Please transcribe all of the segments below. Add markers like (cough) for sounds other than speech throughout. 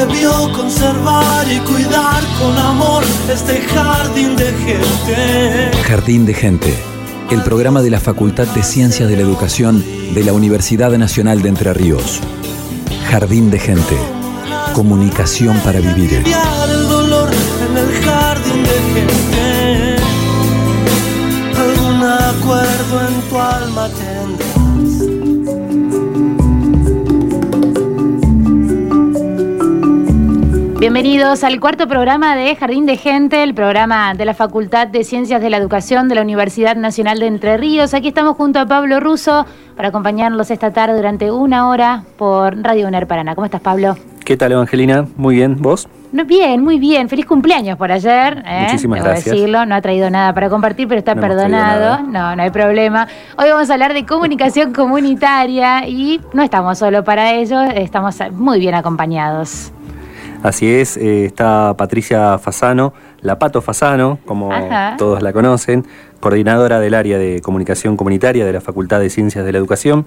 Debió conservar y cuidar con amor este jardín de gente. Jardín de Gente, el programa de la Facultad de Ciencias de la Educación de la Universidad Nacional de Entre Ríos. Jardín de Gente, comunicación para vivir. el dolor en el jardín de gente acuerdo en tu alma Bienvenidos al cuarto programa de Jardín de Gente, el programa de la Facultad de Ciencias de la Educación de la Universidad Nacional de Entre Ríos. Aquí estamos junto a Pablo Russo para acompañarlos esta tarde durante una hora por Radio UNER Paraná. ¿Cómo estás, Pablo? ¿Qué tal, Evangelina? Muy bien, ¿vos? bien, muy bien. Feliz cumpleaños por ayer. ¿eh? Muchísimas gracias. decirlo, no ha traído nada para compartir, pero está perdonado. No, no hay problema. Hoy vamos a hablar de comunicación (laughs) comunitaria y no estamos solo para ello, estamos muy bien acompañados. Así es, eh, está Patricia Fasano, la Pato Fasano, como todos la conocen, coordinadora del área de comunicación comunitaria de la Facultad de Ciencias de la Educación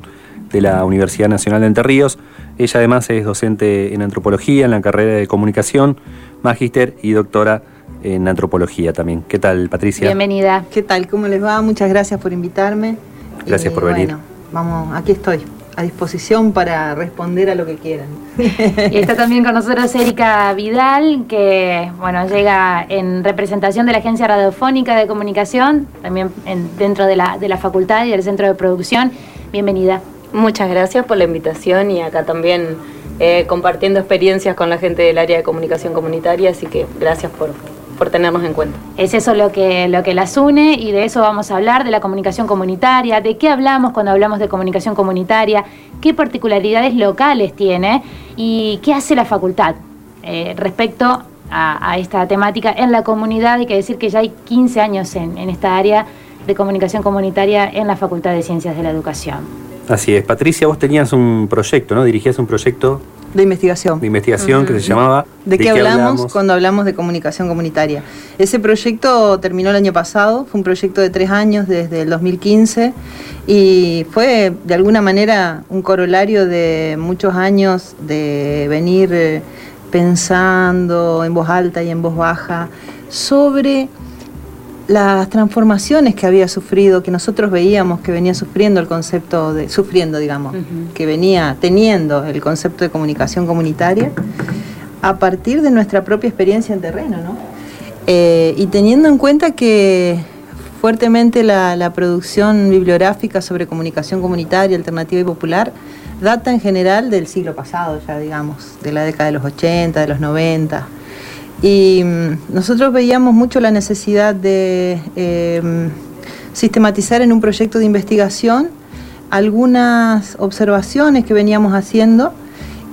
de la Universidad Nacional de Entre Ríos. Ella además es docente en antropología, en la carrera de comunicación, magíster y doctora en antropología también. ¿Qué tal, Patricia? Bienvenida. ¿Qué tal? ¿Cómo les va? Muchas gracias por invitarme. Gracias por venir. Bueno, vamos, aquí estoy a disposición para responder a lo que quieran. Y está también con nosotros Erika Vidal, que bueno, llega en representación de la Agencia Radiofónica de Comunicación, también dentro de la, de la facultad y del centro de producción. Bienvenida. Muchas gracias por la invitación y acá también eh, compartiendo experiencias con la gente del área de comunicación comunitaria, así que gracias por, por tenernos en cuenta. Es eso lo que, lo que las une y de eso vamos a hablar, de la comunicación comunitaria, de qué hablamos cuando hablamos de comunicación comunitaria, qué particularidades locales tiene y qué hace la facultad eh, respecto a, esta temática en la comunidad. Hay que decir que ya hay 15 años en, en esta área de comunicación comunitaria en la Facultad de Ciencias de la Educación. Así es. Patricia, vos tenías un proyecto, ¿no? Dirigías un proyecto de investigación. De investigación que se llamaba... ¿De, qué, hablamos, cuando hablamos de comunicación comunitaria? Ese proyecto terminó el año pasado, fue un proyecto de tres años desde el 2015 y fue de alguna manera un corolario de muchos años de venir eh, pensando en voz alta y en voz baja sobre las transformaciones que había sufrido, que nosotros veíamos que venía sufriendo el concepto de, sufriendo, digamos, que venía teniendo el concepto de comunicación comunitaria, a partir de nuestra propia experiencia en terreno, ¿no? Eh, y teniendo en cuenta que fuertemente la, la, producción bibliográfica sobre comunicación comunitaria, alternativa y popular data en general del siglo pasado, ya digamos, de la década de los 80, de los 90 y mm, nosotros veíamos mucho la necesidad de em, sistematizar en un proyecto de investigación algunas observaciones que veníamos haciendo.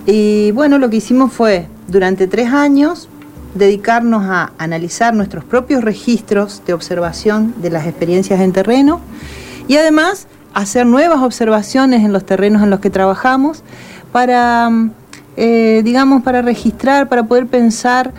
Y bueno, lo que hicimos fue, durante tres años, dedicarnos a analizar nuestros propios registros de observación de las experiencias en terreno y además hacer nuevas observaciones en los terrenos en los que trabajamos para, mm, eh, digamos, para registrar, para poder pensar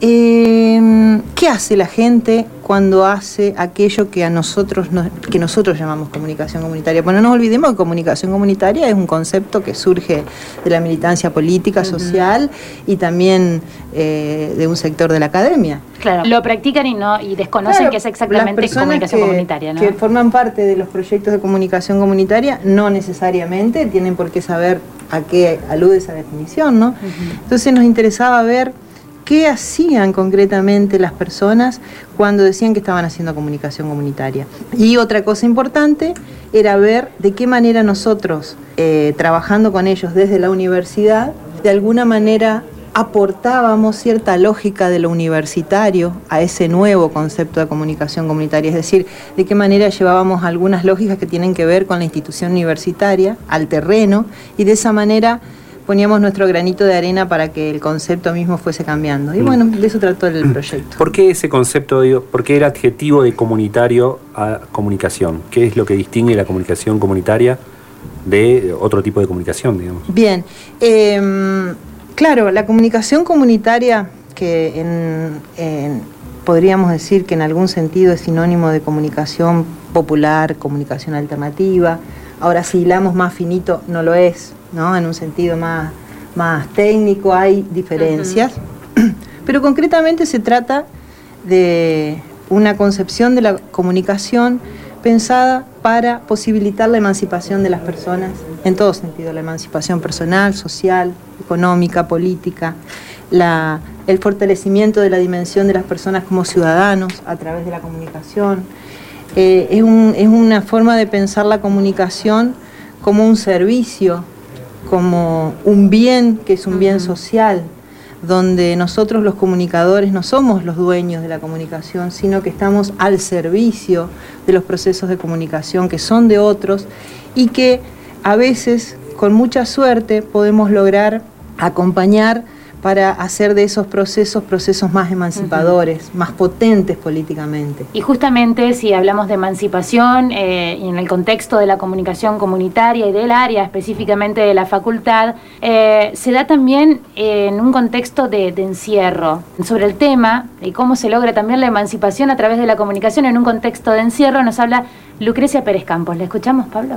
Em, ¿Qué hace la gente cuando hace aquello que a nosotros que nosotros llamamos comunicación comunitaria? Bueno, no nos olvidemos que comunicación comunitaria es un concepto que surge de la militancia política, social y también eh, de un sector de la academia. Claro, lo practican y no y desconocen que es exactamente comunicación comunitaria, ¿no? Que forman parte de los proyectos de comunicación comunitaria no necesariamente tienen por qué saber a qué alude esa definición, ¿no? Entonces nos interesaba ver qué hacían concretamente las personas cuando decían que estaban haciendo comunicación comunitaria. Y otra cosa importante era ver de qué manera nosotros, eh, trabajando con ellos desde la universidad, de alguna manera aportábamos cierta lógica de lo universitario a ese nuevo concepto de comunicación comunitaria, es decir, de qué manera llevábamos algunas lógicas que tienen que ver con la institución universitaria al terreno y de esa manera poníamos nuestro granito de arena para que el concepto mismo fuese cambiando. Y mm. bueno, de eso trató el proyecto. ¿Por qué ese concepto, digo, por qué el adjetivo de comunitario a comunicación? ¿Qué es lo que distingue la comunicación comunitaria de otro tipo de comunicación, digamos? Bien, em, claro, la comunicación comunitaria, que podríamos decir que en algún sentido es sinónimo de comunicación popular, comunicación alternativa, ahora si hilamos más finito no lo es, en un sentido más, más técnico hay diferencias, (clears throat) pero concretamente se trata de una concepción de la comunicación pensada para posibilitar la emancipación de las personas, en todo sentido, la emancipación personal, social, económica, política, el fortalecimiento de la dimensión de las personas como ciudadanos a través de la comunicación. Eh, es, es una forma de pensar la comunicación como un servicio como un bien que es un bien social, donde nosotros los comunicadores no somos los dueños de la comunicación, sino que estamos al servicio de los procesos de comunicación que son de otros y que a veces, con mucha suerte, podemos lograr acompañar para hacer de esos procesos procesos más emancipadores, más potentes políticamente. Y justamente si hablamos de emancipación eh, y en el contexto de la comunicación comunitaria y del área específicamente de la facultad, eh, se da también en un contexto de, de encierro. Sobre el tema y cómo se logra también la emancipación a través de la comunicación en un contexto de encierro, nos habla Lucrecia Pérez Campos. ¿Le escuchamos, Pablo?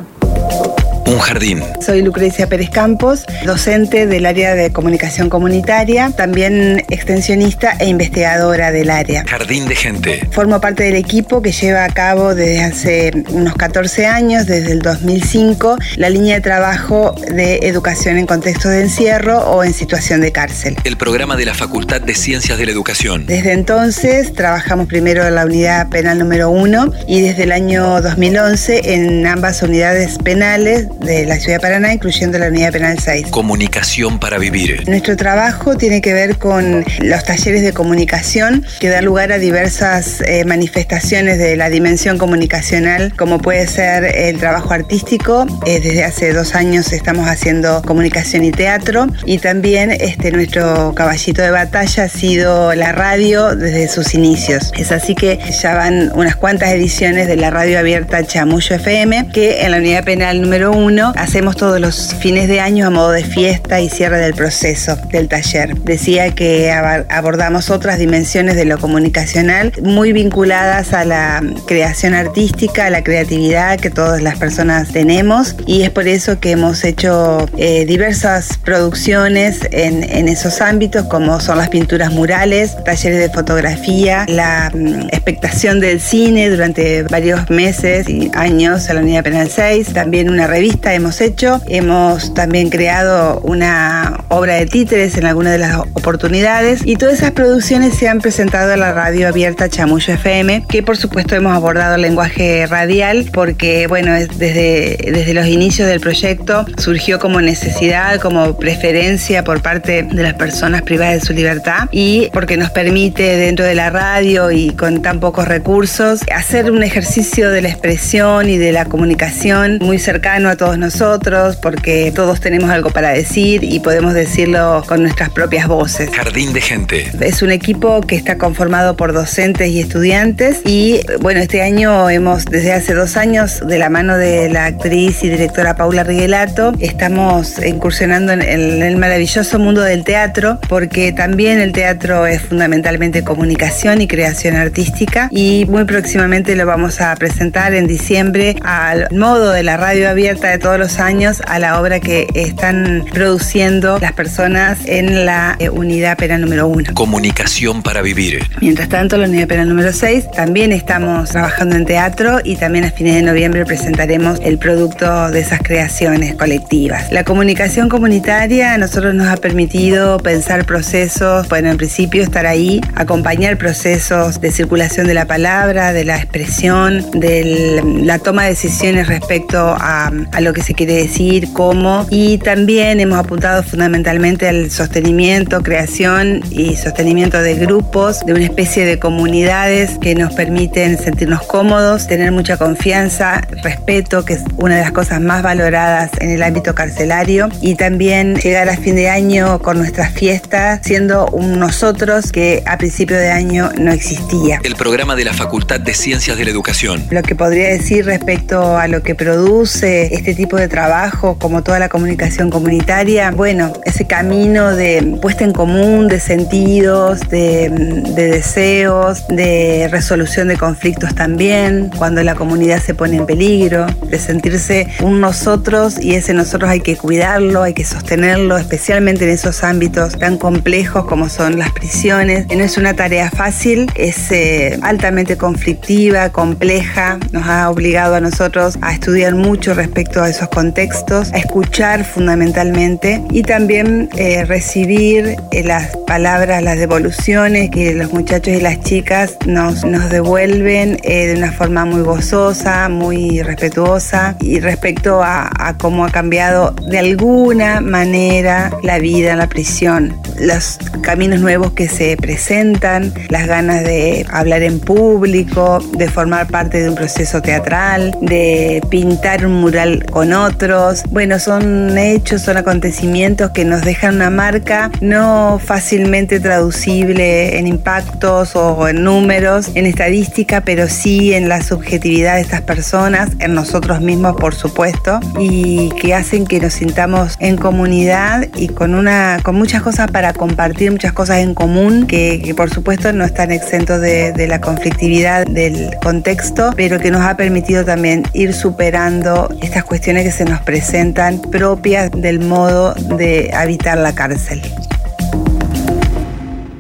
Un jardín. Soy Lucrecia Pérez Campos, docente del área de comunicación comunitaria, también extensionista e investigadora del área. Jardín de gente. Formo parte del equipo que lleva a cabo desde hace unos 14 años, desde el 2005, la línea de trabajo de educación en contexto de encierro o en situación de cárcel. El programa de la Facultad de Ciencias de la Educación. Desde entonces trabajamos primero en la unidad penal número 1 y desde el año 2011 en ambas unidades penales de la ciudad de Paraná, incluyendo la unidad penal 6. Comunicación para vivir. Nuestro trabajo tiene que ver con los talleres de comunicación que dan lugar a diversas eh, manifestaciones de la dimensión comunicacional, como puede ser el trabajo artístico. Eh, desde hace dos años estamos haciendo comunicación y teatro y también este, nuestro caballito de batalla ha sido la radio desde sus inicios. Es así que ya van unas cuantas ediciones de la radio abierta Chamullo FM, que en la unidad penal número 1 hacemos todos los fines de año a modo de fiesta y cierre del proceso del taller. Decía que abordamos otras dimensiones de lo comunicacional muy vinculadas a la creación artística, a la creatividad que todas las personas tenemos y es por eso que hemos hecho eh, diversas producciones en, en, esos ámbitos como son las pinturas murales, talleres de fotografía, la mm, expectación del cine durante varios meses y años en la Unidad Penal 6, también una revista hemos hecho. Hemos también creado una obra de títeres en alguna de las oportunidades y todas esas producciones se han presentado en la radio abierta Chamullo FM, que por supuesto hemos abordado el lenguaje radial porque, bueno, desde, desde los inicios del proyecto surgió como necesidad, como preferencia por parte de las personas privadas de su libertad y porque nos permite dentro de la radio y con tan pocos recursos hacer un ejercicio de la expresión y de la comunicación muy cercano a todos todos nosotros, porque todos tenemos algo para decir y podemos decirlo con nuestras propias voces. Jardín de Gente. Es un equipo que está conformado por docentes y estudiantes y bueno, este año hemos, desde hace dos años, de la mano de la actriz y directora Paula Riguelato, estamos incursionando en el maravilloso mundo del teatro, porque también el teatro es fundamentalmente comunicación y creación artística y muy próximamente lo vamos a presentar en diciembre al modo de la radio abierta de todos los años a la obra que están produciendo las personas en la eh, unidad penal número uno. Comunicación para vivir. Mientras tanto, la unidad penal número 6 también estamos trabajando en teatro y también a fines de noviembre presentaremos el producto de esas creaciones colectivas. La comunicación comunitaria a nosotros nos ha permitido pensar procesos, bueno, en principio estar ahí, acompañar procesos de circulación de la palabra, de la expresión, de la toma de decisiones respecto a, a lo que se quiere decir, cómo, y también hemos apuntado fundamentalmente al sostenimiento, creación y sostenimiento de grupos, de una especie de comunidades que nos permiten sentirnos cómodos, tener mucha confianza, respeto, que es una de las cosas más valoradas en el ámbito carcelario, y también llegar a fin de año con nuestras fiestas siendo un nosotros que a principio de año no existía. El programa de la Facultad de Ciencias de la Educación. Lo que podría decir respecto a lo que produce este tipo de trabajo, como toda la comunicación comunitaria, bueno, ese camino de puesta en común de sentidos, de, deseos, de resolución de conflictos también, cuando la comunidad se pone en peligro, de sentirse un nosotros y ese nosotros hay que cuidarlo, hay que sostenerlo, especialmente en esos ámbitos tan complejos como son las prisiones. No es una tarea fácil, es eh, altamente conflictiva, compleja, nos ha obligado a nosotros a estudiar mucho respecto a esos contextos, a escuchar fundamentalmente y también eh, recibir eh, las palabras, las devoluciones que los muchachos y las chicas nos, devuelven de una forma muy gozosa, muy respetuosa y respecto a, a cómo ha cambiado de alguna manera la vida en la prisión. Los caminos nuevos que se presentan, las ganas de hablar en público, de formar parte de un proceso teatral, de pintar un mural con otros. Bueno, son hechos, son acontecimientos que nos dejan una marca no fácilmente traducible en impactos o en números, en estadística, pero sí en la subjetividad de estas personas, en nosotros mismos, por supuesto, y que hacen que nos sintamos en comunidad y con, una, con muchas cosas para compartir, muchas cosas en común, que, por supuesto no están exentos de, de la conflictividad del contexto, pero que nos ha permitido también ir superando estas cuestiones que se nos presentan propias del modo de habitar la cárcel.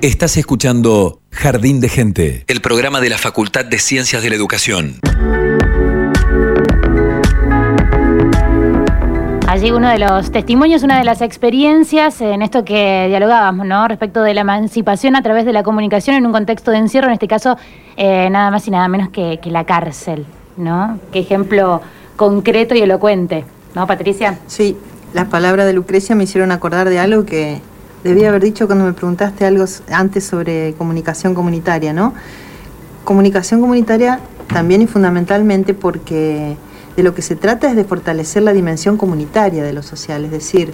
Estás escuchando Jardín de Gente, el programa de la Facultad de Ciencias de la Educación. Allí uno de los testimonios, una de las experiencias en esto que dialogábamos, ¿no? Respecto de la emancipación a través de la comunicación en un contexto de encierro, en este caso eh, nada más y nada menos que, la cárcel, ¿no? Qué ejemplo concreto y elocuente, ¿no, Patricia? Sí, las palabras de Lucrecia me hicieron acordar de algo que debía haber dicho cuando me preguntaste algo antes sobre comunicación comunitaria, ¿no? Comunicación comunitaria también y fundamentalmente porque de lo que se trata es de fortalecer la dimensión comunitaria de lo social, es decir,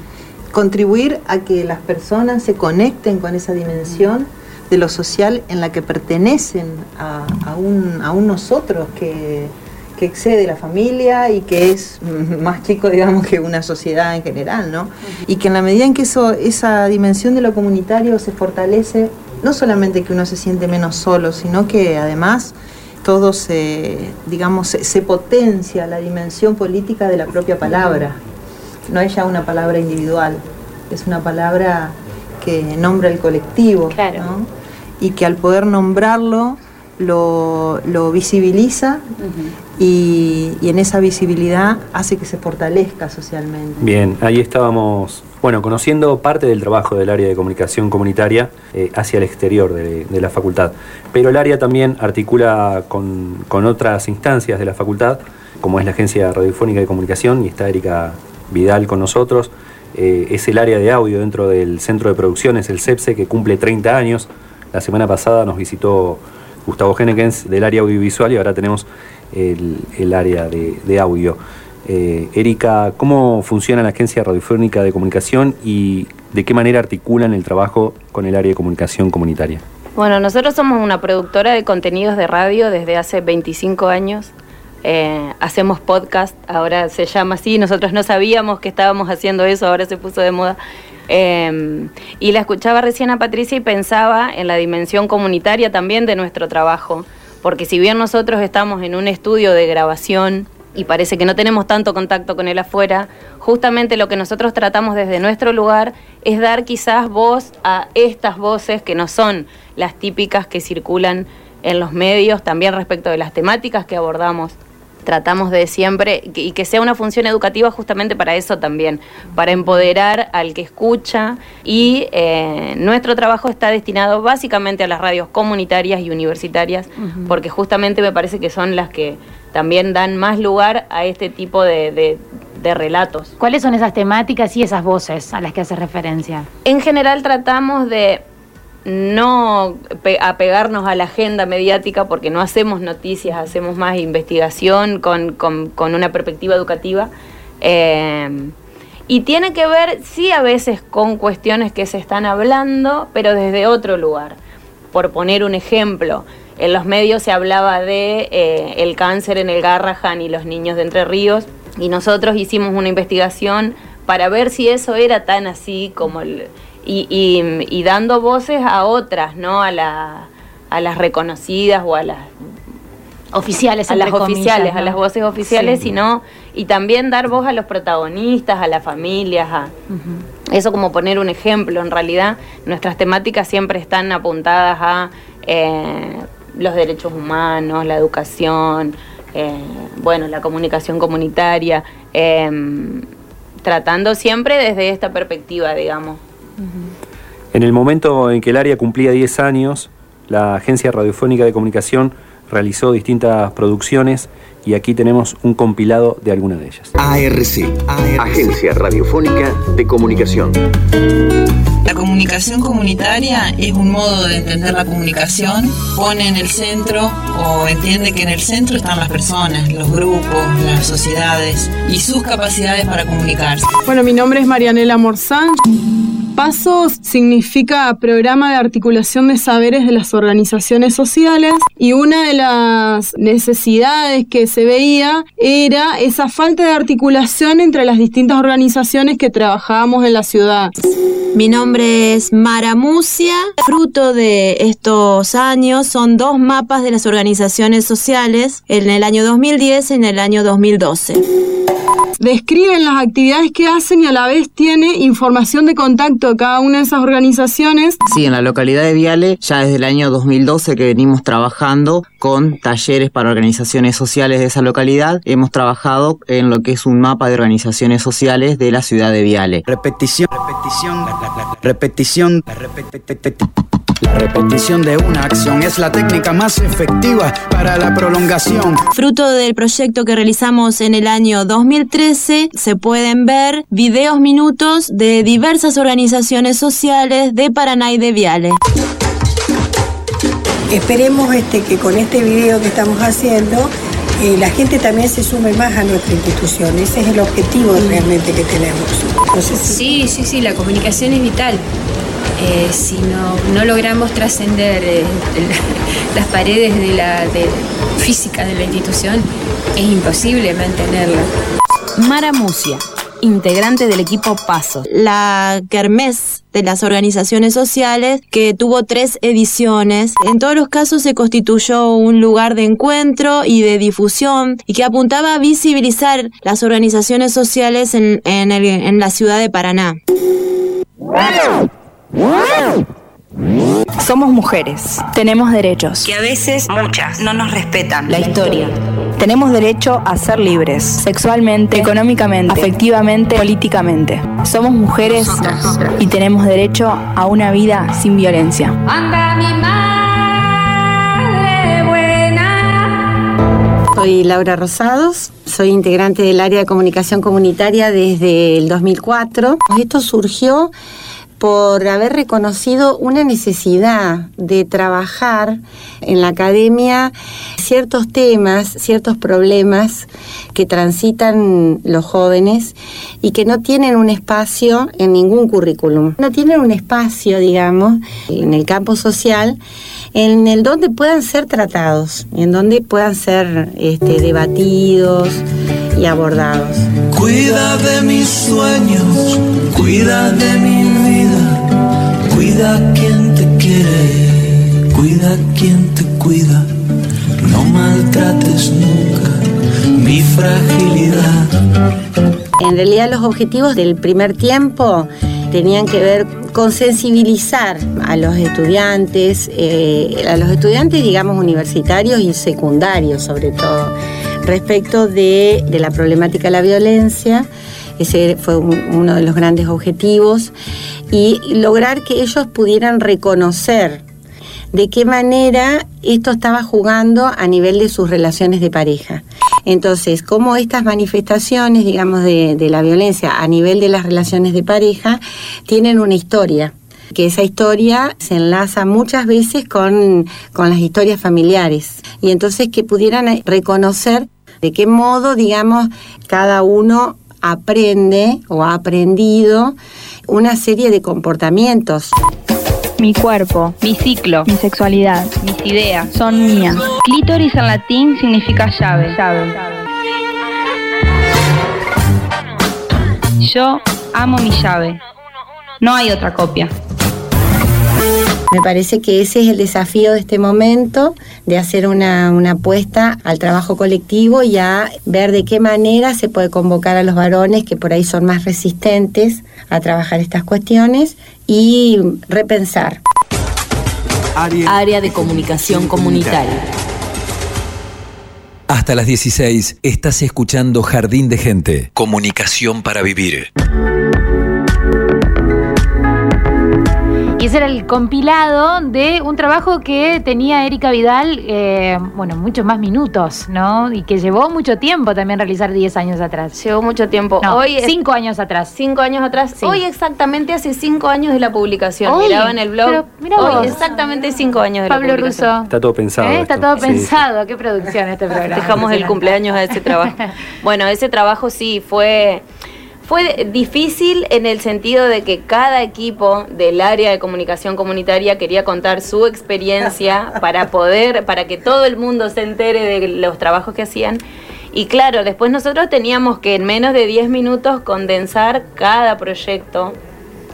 contribuir a que las personas se conecten con esa dimensión de lo social en la que pertenecen a, un, nosotros que, excede la familia y que es (laughs) más chico, digamos, que una sociedad en general, ¿no? Y que en la medida en que eso, esa dimensión de lo comunitario se fortalece, no solamente que uno se siente menos solo, sino que además todo se, digamos, se, potencia la dimensión política de la propia palabra. No es ya una palabra individual, es una palabra que nombra el colectivo. Y que al poder nombrarlo lo, visibiliza y, y, en esa visibilidad hace que se fortalezca socialmente. Bien, ahí estábamos bueno, conociendo parte del trabajo del área de comunicación comunitaria eh, hacia el exterior de, la facultad. Pero el área también articula con, otras instancias de la facultad, como es la Agencia Radiofónica de Comunicación, y está Erika Vidal con nosotros. Eh, es el área de audio dentro del Centro de Producciones, el CEPSE, que cumple 30 años. La semana pasada nos visitó Gustavo Genekens del área audiovisual y ahora tenemos el, área de, audio. Eh, Erika, ¿cómo funciona la Agencia Radiofónica de Comunicación y de qué manera articulan el trabajo con el área de comunicación comunitaria? Bueno, nosotros somos una productora de contenidos de radio desde hace 25 años. Eh, hacemos podcast, ahora se llama así, nosotros no sabíamos que estábamos haciendo eso, ahora se puso de moda. Eh, y la escuchaba recién a Patricia y pensaba en la dimensión comunitaria también de nuestro trabajo, porque si bien nosotros estamos en un estudio de grabación, y parece que no tenemos tanto contacto con él afuera, justamente lo que nosotros tratamos desde nuestro lugar es dar quizás voz a estas voces que no son las típicas que circulan en los medios, también respecto de las temáticas que abordamos. Tratamos de siempre, y que sea una función educativa justamente para eso también, para empoderar al que escucha y eh, nuestro trabajo está destinado básicamente a las radios comunitarias y universitarias, porque justamente me parece que son las que también dan más lugar a este tipo de, relatos. ¿Cuáles son esas temáticas y esas voces a las que hace referencia? En general tratamos de no apegarnos a la agenda mediática porque no hacemos noticias, hacemos más investigación con, una perspectiva educativa. Eh, y tiene que ver, sí, a veces con cuestiones que se están hablando, pero desde otro lugar. Por poner un ejemplo, en los medios se hablaba de eh, el cáncer en el Garrahan y los niños de Entre Ríos y nosotros hicimos una investigación para ver si eso era tan así como el, y, dando voces a otras, ¿no? A, la, a las reconocidas o a las oficiales, a las oficiales, a las voces oficiales, sino y también dar voz a los protagonistas, a las familias, a eso como poner un ejemplo. En realidad, nuestras temáticas siempre están apuntadas a eh, los derechos humanos, la educación, eh, bueno, la comunicación comunitaria, em, tratando siempre desde esta perspectiva, digamos. En el momento en que el área cumplía 10 años, la Agencia Radiofónica de Comunicación realizó distintas producciones y aquí tenemos un compilado de algunas de ellas. ARC, Agencia Radiofónica de Comunicación. La comunicación comunitaria es un modo de entender la comunicación, pone en el centro o entiende que en el centro están las personas, los grupos, las sociedades y sus capacidades para comunicarse. Bueno, mi nombre es Marianela Morzán. PASOS significa Programa de Articulación de Saberes de las Organizaciones Sociales y una de las necesidades que se veía era esa falta de articulación entre las distintas organizaciones que trabajábamos en la ciudad. Mi nombre es Mara Musia. Fruto de estos años son dos mapas de las organizaciones sociales en el año 2010 y en el año 2012 describen las actividades que hacen y a la vez tiene información de contacto de cada una de esas organizaciones. Sí, en la localidad de Viale, ya desde el año 2012 que venimos trabajando con talleres para organizaciones sociales de esa localidad, hemos trabajado en lo que es un mapa de organizaciones sociales de la ciudad de Viale. Repetición, repetición, repetición, repetición. La repetición de una acción es la técnica más efectiva para la prolongación. Fruto del proyecto que realizamos en el año 2013, se pueden ver videos minutos de diversas organizaciones sociales de Paraná y de Viale. Esperemos este, que con este video que estamos haciendo eh, la gente también se sume más a nuestra institución. Ese es el objetivo realmente que tenemos. Sí, sí, sí, la comunicación es vital. Eh, si no, logramos trascender eh, (laughs) las paredes de la física de la institución, es imposible mantenerla. Mara Musia, integrante del equipo Paso. La Kermés de las organizaciones sociales, que tuvo tres ediciones. En todos los casos se constituyó un lugar de encuentro y de difusión y que apuntaba a visibilizar las organizaciones sociales en, en la ciudad de Paraná. Somos mujeres, tenemos derechos. Que a veces, muchas, no nos respetan. La historia. Tenemos derecho a ser libres, sexualmente, económicamente, afectivamente, políticamente. Somos mujeres y tenemos derecho a una vida sin violencia. Anda mi madre buena. Soy Laura Rosados, soy integrante del área de comunicación comunitaria desde el 2004. Esto surgió por haber reconocido una necesidad de trabajar en la academia ciertos temas, ciertos problemas que transitan los jóvenes y que no tienen un espacio en ningún currículum. No tienen un espacio, digamos, en el campo social en el donde puedan ser tratados, en donde puedan ser este, debatidos y abordados. Cuida de mis sueños, cuida de mi vida, cuida quien te quiere, cuida quien te cuida, no maltrates nunca mi fragilidad. En realidad los objetivos del primer tiempo tenían que ver con sensibilizar a los estudiantes, eh, a los estudiantes digamos universitarios y secundarios sobre todo, respecto de, la problemática de la violencia. Ese fue uno de los grandes objetivos. Y lograr que ellos pudieran reconocer de qué manera esto estaba jugando a nivel de sus relaciones de pareja. Entonces, cómo estas manifestaciones, digamos, de, la violencia a nivel de las relaciones de pareja tienen una historia. Que esa historia se enlaza muchas veces con, con las historias familiares. Y entonces que pudieran reconocer de qué modo, digamos, cada uno aprende o ha aprendido una serie de comportamientos. Mi cuerpo, mi ciclo, mi sexualidad, mis ideas son mías. Clítoris en latín significa llave. llave. Yo amo mi llave. No hay otra copia. Me parece que ese es el desafío de este momento, de hacer una, apuesta al trabajo colectivo y a ver de qué manera se puede convocar a los varones que por ahí son más resistentes a trabajar estas cuestiones y repensar. Área, de comunicación comunitaria. Hasta las 16 estás escuchando Jardín de Gente. Comunicación para vivir. Y ese era el compilado de un trabajo que tenía Erika Vidal, eh, bueno, muchos más minutos, ¿no? Y que llevó mucho tiempo también realizar 10 años atrás. Llevó mucho tiempo. Hoy 5 años atrás. 5 años atrás. Hoy exactamente hace 5 años de la publicación. Miraba en el blog. Hoy exactamente 5 años de Pablo la publicación. Russo. Está todo pensado. ¿Eh? Está todo pensado. Qué producción este programa. Dejamos el cumpleaños a ese trabajo. (laughs) bueno, ese trabajo sí fue fue difícil en el sentido de que cada equipo del área de comunicación comunitaria quería contar su experiencia (laughs) para poder, para que todo el mundo se entere de los trabajos que hacían. Y claro, después nosotros teníamos que en menos de 10 minutos condensar cada proyecto,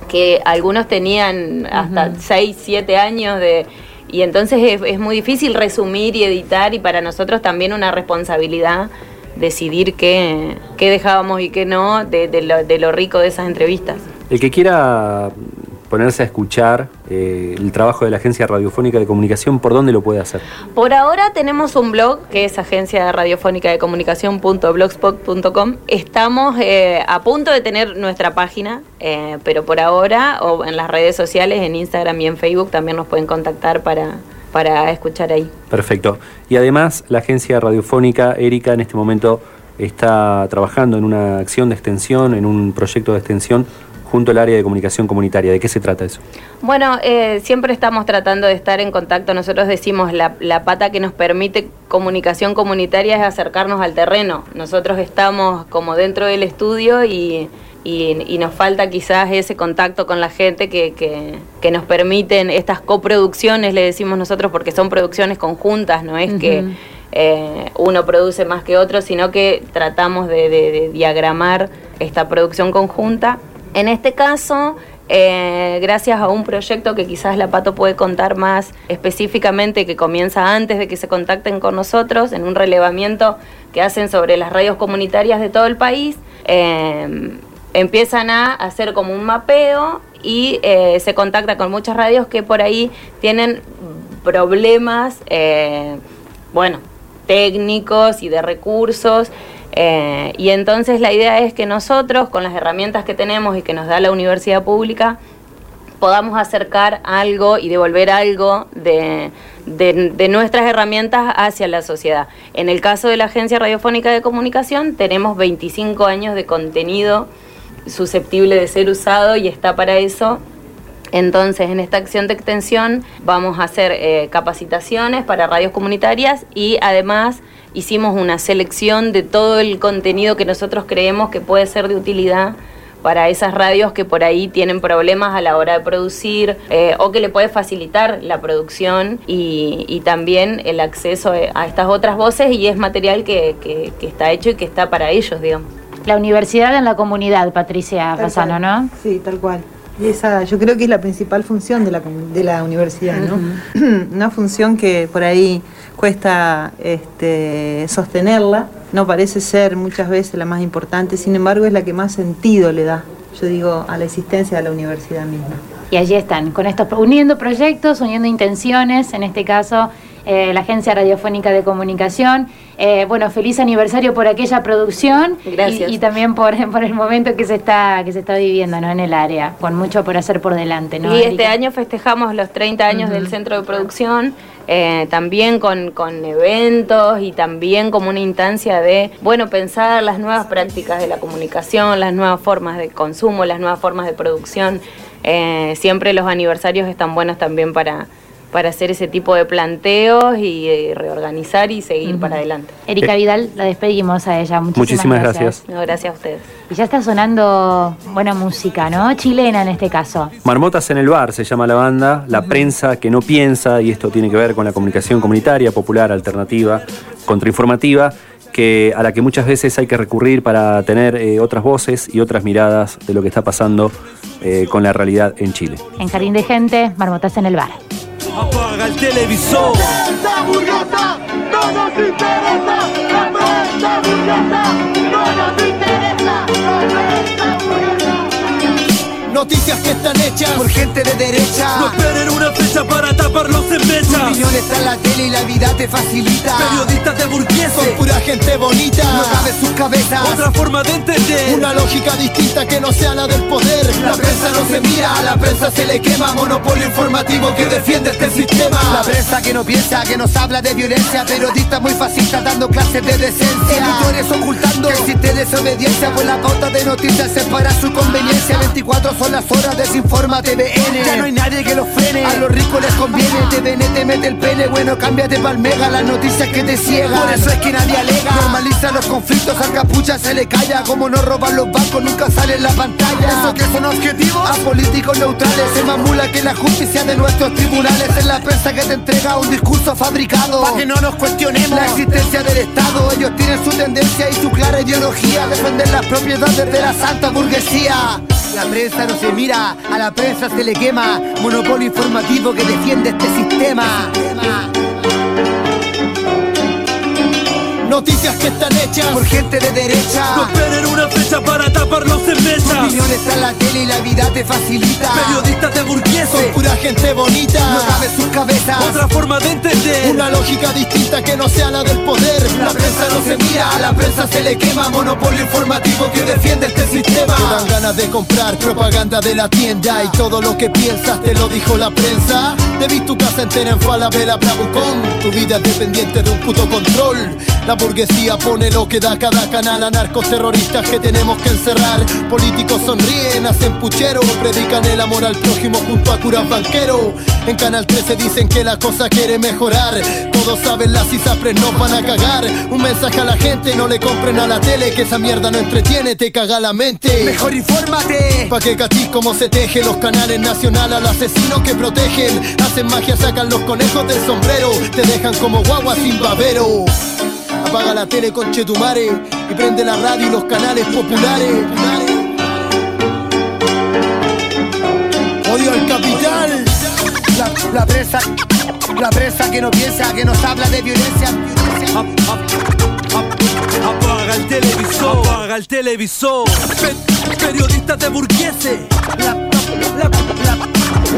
que algunos tenían hasta 6, 7 años de... Y entonces es, es muy difícil resumir y editar y para nosotros también una responsabilidad decidir qué, qué dejábamos y qué no de, lo, de, lo, rico de esas entrevistas. El que quiera ponerse a escuchar eh, el trabajo de la Agencia Radiofónica de Comunicación, ¿por dónde lo puede hacer? Por ahora tenemos un blog que es agencia radiofónica de comunicación.blogspot.com. Estamos eh, a punto de tener nuestra página, eh, pero por ahora, o en las redes sociales, en Instagram y en Facebook, también nos pueden contactar para, para escuchar ahí. Perfecto. Y además, la agencia radiofónica Erika en este momento está trabajando en una acción de extensión, en un proyecto de extensión junto al área de comunicación comunitaria. ¿De qué se trata eso? Bueno, eh, siempre estamos tratando de estar en contacto. Nosotros decimos la, la pata que nos permite comunicación comunitaria es acercarnos al terreno. Nosotros estamos como dentro del estudio y y, nos falta quizás ese contacto con la gente que, que, nos permiten estas coproducciones, le decimos nosotros, porque son producciones conjuntas, no es que eh, uno produce más que otro, sino que tratamos de, diagramar esta producción conjunta. En este caso, eh, gracias a un proyecto que quizás la Pato puede contar más específicamente, que comienza antes de que se contacten con nosotros, en un relevamiento que hacen sobre las radios comunitarias de todo el país. Eh, empiezan a hacer como un mapeo y eh, se contacta con muchas radios que por ahí tienen problemas, bueno, técnicos y de recursos. Eh, y entonces la idea es que nosotros, con las herramientas que tenemos y que nos da la universidad pública, podamos acercar algo y devolver algo de, nuestras herramientas hacia la sociedad. En el caso de la Agencia Radiofónica de Comunicación, tenemos 25 años de contenido susceptible de ser usado y está para eso. Entonces, en esta acción de extensión vamos a hacer eh, capacitaciones para radios comunitarias y además hicimos una selección de todo el contenido que nosotros creemos que puede ser de utilidad para esas radios que por ahí tienen problemas a la hora de producir eh, o que le puede facilitar la producción y, también el acceso a estas otras voces y es material que, que está hecho y que está para ellos, digamos. La universidad en la comunidad, Patricia Fasano, ¿no? Sí, tal cual. Y esa, yo creo que es la principal función de la, de la universidad, ¿no? (clears throat) Una función que por ahí cuesta este, sostenerla, no parece ser muchas veces la más importante, sin embargo es la que más sentido le da, yo digo, a la existencia de la universidad misma. Y allí están, con estos uniendo proyectos, uniendo intenciones, en este caso eh, la Agencia Radiofónica de Comunicación. Eh, bueno, feliz aniversario por aquella producción Gracias. Y, también por, (laughs) por el momento que se está que se está viviendo ¿no? en el área, con mucho por hacer por delante. ¿no, y este año festejamos los 30 años del centro de producción. Eh, también con, con, eventos y también como una instancia de, bueno, pensar las nuevas prácticas de la comunicación, las nuevas formas de consumo, las nuevas formas de producción. siempre los aniversarios están buenos también para, para hacer ese tipo de planteos y eh, reorganizar y seguir para adelante. Erika Vidal, la despedimos a ella. Muchísimas, gracias. gracias. a ustedes. Y ya está sonando buena música, ¿no? Chilena en este caso. Marmotas en el bar se llama la banda, la prensa que no piensa, y esto tiene que ver con la comunicación comunitaria, popular, alternativa, contrainformativa que, a la que muchas veces hay que recurrir para tener eh, otras voces y otras miradas de lo que está pasando eh, con la realidad en Chile. En Jardín de Gente, Marmotas en el Bar. Apaga el televisor. La burguesa no nos interesa. La Noticias que están hechas por gente de derecha. No esperen una fecha para taparlos en mecha. Tu opinión está en la tele y la vida te facilita. Periodistas de burgueses son pura gente bonita. No cabe sus cabezas. Otra forma de entender. Una lógica distinta que no sea la del poder. La prensa no se mira, a la prensa se le quema. Monopolio informativo que defiende este sistema. La prensa que no piensa, que nos habla de violencia. Periodistas muy fascistas dando clases de decencia. Editores ocultando que existe desobediencia. Pues la pauta de noticias es para su conveniencia. 24 son las horas, desinforma TVN. Ya no hay nadie que los frene, a los ricos les conviene. TVN te mete el pene, bueno, cámbiate pa'l mega, las noticias que te ciegan. Por eso es que nadie alega. Normaliza los conflictos, al capucha se le calla. Como no roban los bancos, nunca sale en la pantalla. ¿Eso que son objetivos? A políticos neutrales, se mamula que la justicia de nuestros tribunales es la prensa que te entrega un discurso fabricado. Para que no nos cuestionemos la existencia del Estado. Ellos tienen su tendencia y su clara ideología. Defender las propiedades de la santa burguesía. La prensa no se mira, a la prensa se le quema. Monopolio informativo que defiende este sistema. Noticias que están hechas por gente de derecha. No esperen una fecha para mecha. Tu opinión está en la tele y la vida te facilita. Periodistas de burgueses son pura gente bonita. No cabe sus cabezas. Otra forma de entender. Una lógica distinta que no sea la del poder. La prensa no se mira, a la prensa se le quema. Monopolio informativo que defiende este sistema. Te dan ganas de comprar propaganda de la tienda. Y todo lo que piensas te lo dijo la prensa. Te vi tu casa entera en Falabella, Bravucón. Tu vida es dependiente de un puto control. La burguesía pone lo que da cada canal a narcos terroristas que tenemos que encerrar. Políticos sonríen, hacen puchero, predican el amor al prójimo junto a curas banquero. En Canal 13 dicen que la cosa quiere mejorar. Todos saben las ISAPRES no van a cagar. Un mensaje a la gente, no le compren a la tele, que esa mierda no entretiene, te caga la mente. Mejor infórmate. Pa' que cachis cómo se teje los canales nacional al asesino que protegen. Hacen magia, sacan los conejos del sombrero. Te dejan como guagua sin babero. Apaga la tele con Chetumare y prende la radio y los canales populares. Odio al capital. La, la presa, la presa que no piensa, que nos habla de violencia. Apaga el televisor, apaga el televisor. periodistas de burgueses. La,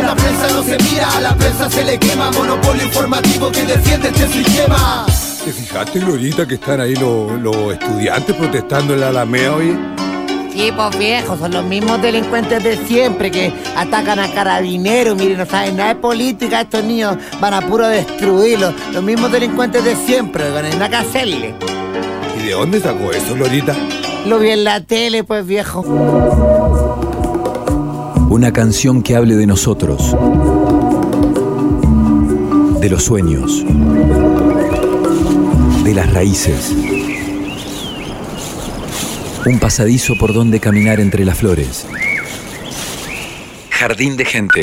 la prensa no se mira, a la prensa se le quema. Monopolio informativo que defiende este sistema. ¿Te fijaste, Glorita, que están ahí los, los estudiantes protestando en la Alameda hoy? Pues viejos, son los mismos delincuentes de siempre que atacan a carabineros. Miren, no saben nada de política, estos niños van a puro destruirlos. Los mismos delincuentes de siempre, con nada que hacerle. ¿Y de dónde sacó eso, Glorita? Lo vi en la tele, pues viejo. Una canción que hable de nosotros, de los sueños, de las raíces. Un pasadizo por donde caminar entre las flores. Jardín de gente.